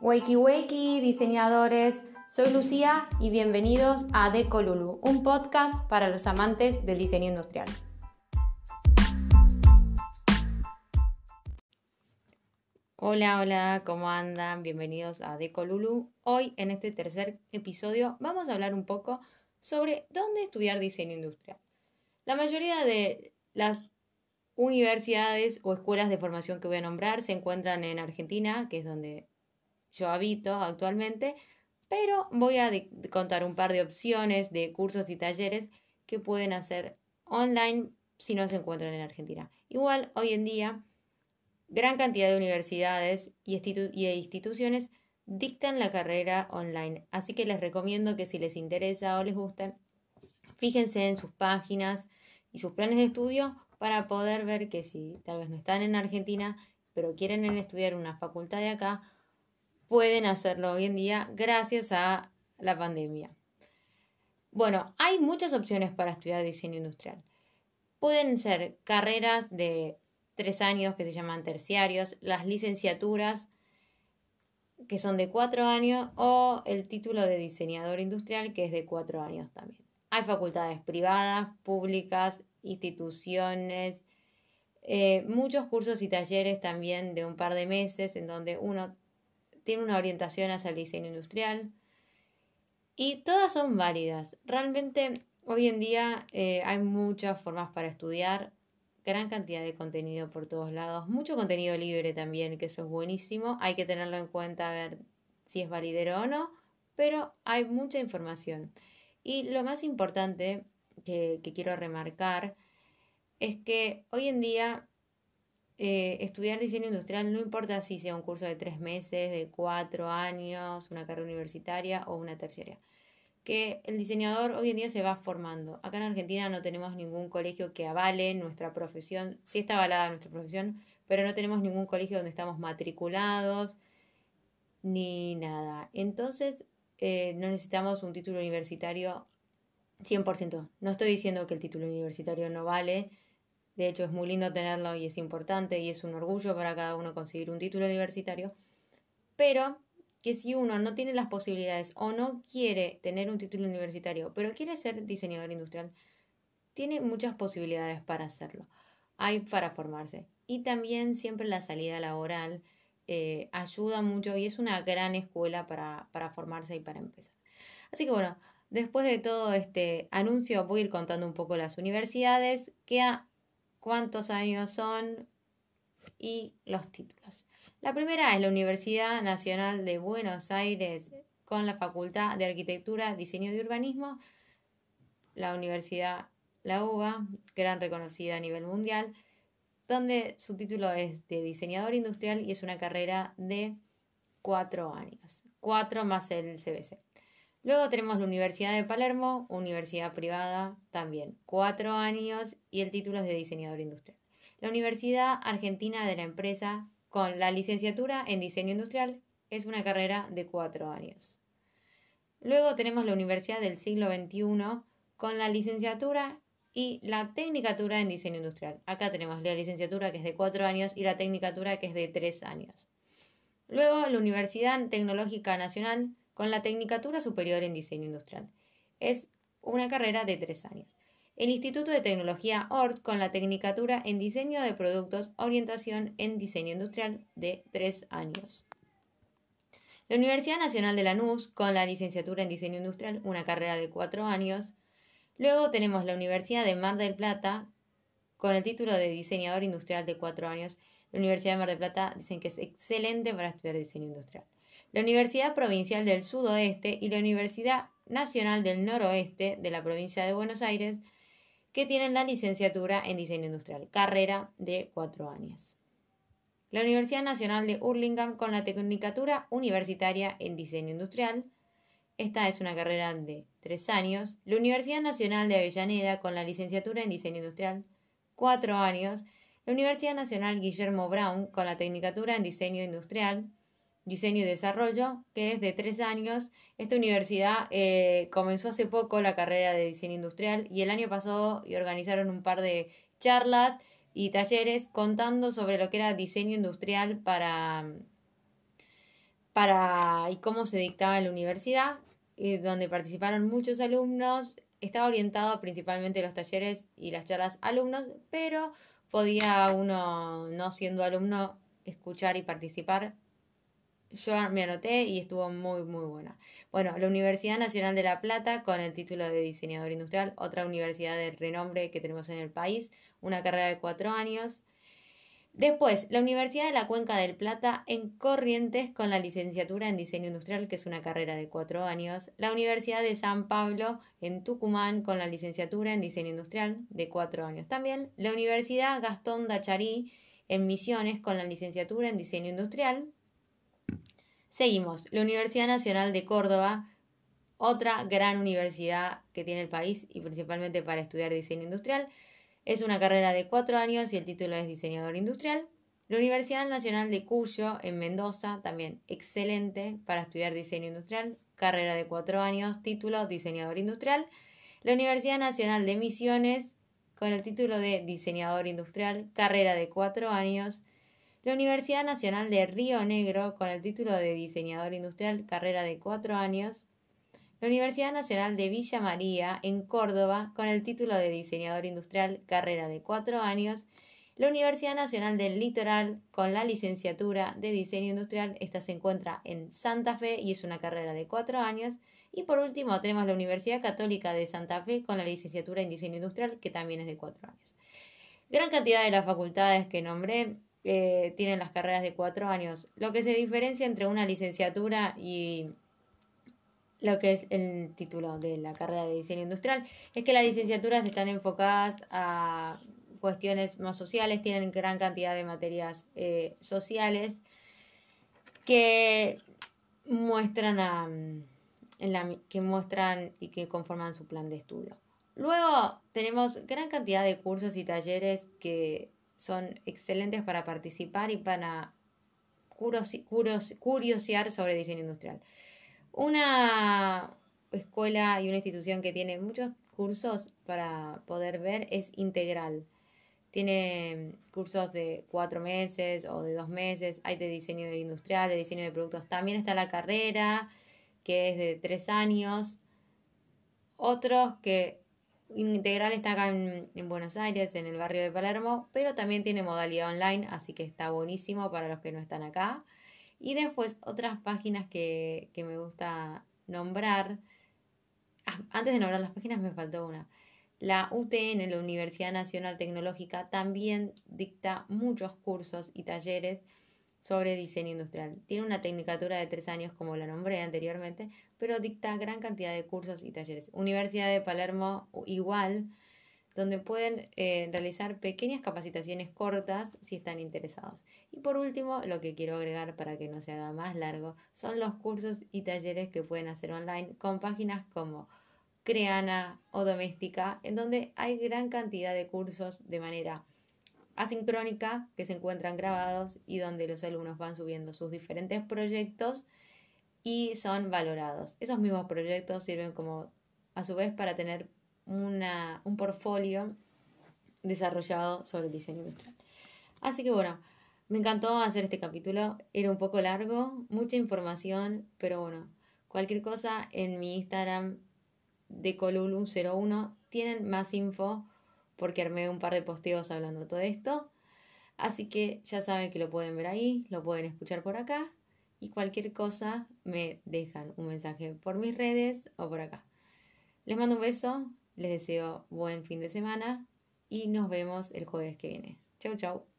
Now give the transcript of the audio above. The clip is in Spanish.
Wakey wakey, diseñadores. Soy Lucía y bienvenidos a Decolulu, un podcast para los amantes del diseño industrial. Hola, hola, ¿cómo andan? Bienvenidos a Decolulu. Hoy, en este tercer episodio, vamos a hablar un poco sobre dónde estudiar diseño industrial. La mayoría de las universidades o escuelas de formación que voy a nombrar se encuentran en Argentina, que es donde yo habito actualmente, pero voy a contar un par de opciones de cursos y talleres que pueden hacer online si no se encuentran en Argentina. Igual, hoy en día, gran cantidad de universidades y, instituciones dictan la carrera online, así que les recomiendo que si les interesa o les gusta, fíjense en sus páginas y sus planes de estudio para poder ver que si tal vez no están en Argentina, pero quieren estudiar una facultad de acá, pueden hacerlo hoy en día gracias a la pandemia. Bueno, hay muchas opciones para estudiar diseño industrial. Pueden ser carreras de tres años que se llaman terciarios, las licenciaturas que son de cuatro años o el título de diseñador industrial que es de cuatro años también. Hay facultades privadas, públicas, instituciones, eh, muchos cursos y talleres también de un par de meses en donde uno tiene una orientación hacia el diseño industrial. Y todas son válidas. Realmente hoy en día eh, hay muchas formas para estudiar. Gran cantidad de contenido por todos lados, mucho contenido libre también, que eso es buenísimo, hay que tenerlo en cuenta a ver si es validero o no, pero hay mucha información. Y lo más importante que, quiero remarcar es que hoy en día eh, estudiar diseño industrial no importa si sea un curso de tres meses, de cuatro años, una carrera universitaria o una terciaria que el diseñador hoy en día se va formando. Acá en Argentina no tenemos ningún colegio que avale nuestra profesión. Sí está avalada nuestra profesión, pero no tenemos ningún colegio donde estamos matriculados ni nada. Entonces, eh, no necesitamos un título universitario 100%. No estoy diciendo que el título universitario no vale. De hecho, es muy lindo tenerlo y es importante y es un orgullo para cada uno conseguir un título universitario. Pero que si uno no tiene las posibilidades o no quiere tener un título universitario, pero quiere ser diseñador industrial, tiene muchas posibilidades para hacerlo. Hay para formarse. Y también siempre la salida laboral eh, ayuda mucho y es una gran escuela para, para formarse y para empezar. Así que bueno, después de todo este anuncio voy a ir contando un poco las universidades, qué cuántos años son y los títulos. La primera es la Universidad Nacional de Buenos Aires con la Facultad de Arquitectura, Diseño y Urbanismo, la Universidad La UBA, gran reconocida a nivel mundial, donde su título es de diseñador industrial y es una carrera de cuatro años, cuatro más el CBC. Luego tenemos la Universidad de Palermo, universidad privada también, cuatro años y el título es de diseñador industrial. La Universidad Argentina de la Empresa con la licenciatura en diseño industrial. Es una carrera de cuatro años. Luego tenemos la Universidad del siglo XXI con la licenciatura y la tecnicatura en diseño industrial. Acá tenemos la licenciatura que es de cuatro años y la tecnicatura que es de tres años. Luego la Universidad Tecnológica Nacional con la tecnicatura superior en diseño industrial. Es una carrera de tres años el Instituto de Tecnología ORT con la Tecnicatura en Diseño de Productos, Orientación en Diseño Industrial de tres años. La Universidad Nacional de Lanús con la licenciatura en Diseño Industrial, una carrera de cuatro años. Luego tenemos la Universidad de Mar del Plata con el título de diseñador industrial de cuatro años. La Universidad de Mar del Plata dicen que es excelente para estudiar diseño industrial. La Universidad Provincial del Sudoeste y la Universidad Nacional del Noroeste de la provincia de Buenos Aires que tienen la licenciatura en diseño industrial, carrera de cuatro años. La Universidad Nacional de Hurlingham con la tecnicatura universitaria en diseño industrial. Esta es una carrera de tres años. La Universidad Nacional de Avellaneda con la licenciatura en diseño industrial, cuatro años. La Universidad Nacional Guillermo Brown con la tecnicatura en diseño industrial, Diseño y Desarrollo, que es de tres años. Esta universidad eh, comenzó hace poco la carrera de diseño industrial y el año pasado organizaron un par de charlas y talleres contando sobre lo que era diseño industrial para, para y cómo se dictaba en la universidad, eh, donde participaron muchos alumnos. Estaba orientado principalmente los talleres y las charlas alumnos, pero podía uno, no siendo alumno, escuchar y participar. Yo me anoté y estuvo muy, muy buena. Bueno, la Universidad Nacional de La Plata con el título de diseñador industrial, otra universidad de renombre que tenemos en el país, una carrera de cuatro años. Después, la Universidad de la Cuenca del Plata en Corrientes con la licenciatura en diseño industrial, que es una carrera de cuatro años. La Universidad de San Pablo en Tucumán con la licenciatura en diseño industrial de cuatro años. También la Universidad Gastón Dacharí en Misiones con la licenciatura en diseño industrial. Seguimos, la Universidad Nacional de Córdoba, otra gran universidad que tiene el país y principalmente para estudiar diseño industrial es una carrera de cuatro años y el título es diseñador industrial. La Universidad Nacional de Cuyo en Mendoza, también excelente para estudiar diseño industrial, carrera de cuatro años, título diseñador industrial. La Universidad Nacional de Misiones con el título de diseñador industrial, carrera de cuatro años. La Universidad Nacional de Río Negro con el título de diseñador industrial, carrera de cuatro años la Universidad Nacional de Villa María, en Córdoba, con el título de diseñador industrial, carrera de cuatro años. La Universidad Nacional del Litoral, con la licenciatura de diseño industrial, esta se encuentra en Santa Fe y es una carrera de cuatro años. Y por último tenemos la Universidad Católica de Santa Fe con la licenciatura en diseño industrial, que también es de cuatro años. Gran cantidad de las facultades que nombré tienen las carreras de cuatro años. Lo que se diferencia entre una licenciatura y lo que es el título de la carrera de diseño industrial, es que las licenciaturas están enfocadas a cuestiones más sociales, tienen gran cantidad de materias eh, sociales que muestran a, en la, que muestran y que conforman su plan de estudio. Luego tenemos gran cantidad de cursos y talleres que son excelentes para participar y para curiosear sobre diseño industrial. Una escuela y una institución que tiene muchos cursos para poder ver es integral. Tiene cursos de cuatro meses o de dos meses, hay de diseño industrial, de diseño de productos. También está la carrera, que es de tres años. Otros que Integral está acá en, en, Buenos Aires, en el barrio de Palermo, pero también tiene modalidad online, así que está buenísimo para los que no están acá. Y después otras páginas que, me gusta nombrar. Ah, antes de nombrar las páginas me faltó una. La UTN, la Universidad Nacional Tecnológica, también dicta muchos cursos y talleres sobre diseño industrial. Tiene una tecnicatura de tres años, como la nombré anteriormente, pero dicta gran cantidad de cursos y talleres. Universidad de Palermo, igual, donde pueden eh, realizar pequeñas capacitaciones cortas si están interesados. Y por último, lo que quiero agregar para que no se haga más largo, son los cursos y talleres que pueden hacer online con páginas como Creana o Doméstica, en donde hay gran cantidad de cursos de manera asincrónica que se encuentran grabados y donde los alumnos van subiendo sus diferentes proyectos y son valorados. Esos mismos proyectos sirven como a su vez para tener una, un portfolio desarrollado sobre el diseño industrial. Así que bueno, me encantó hacer este capítulo. Era un poco largo, mucha información, pero bueno, cualquier cosa en mi Instagram de Colulu01 tienen más info porque armé un par de posteos hablando de todo esto. Así que ya saben que lo pueden ver ahí, lo pueden escuchar por acá y cualquier cosa me dejan un mensaje por mis redes o por acá. Les mando un beso, les deseo buen fin de semana y nos vemos el jueves que viene. Chau, chau.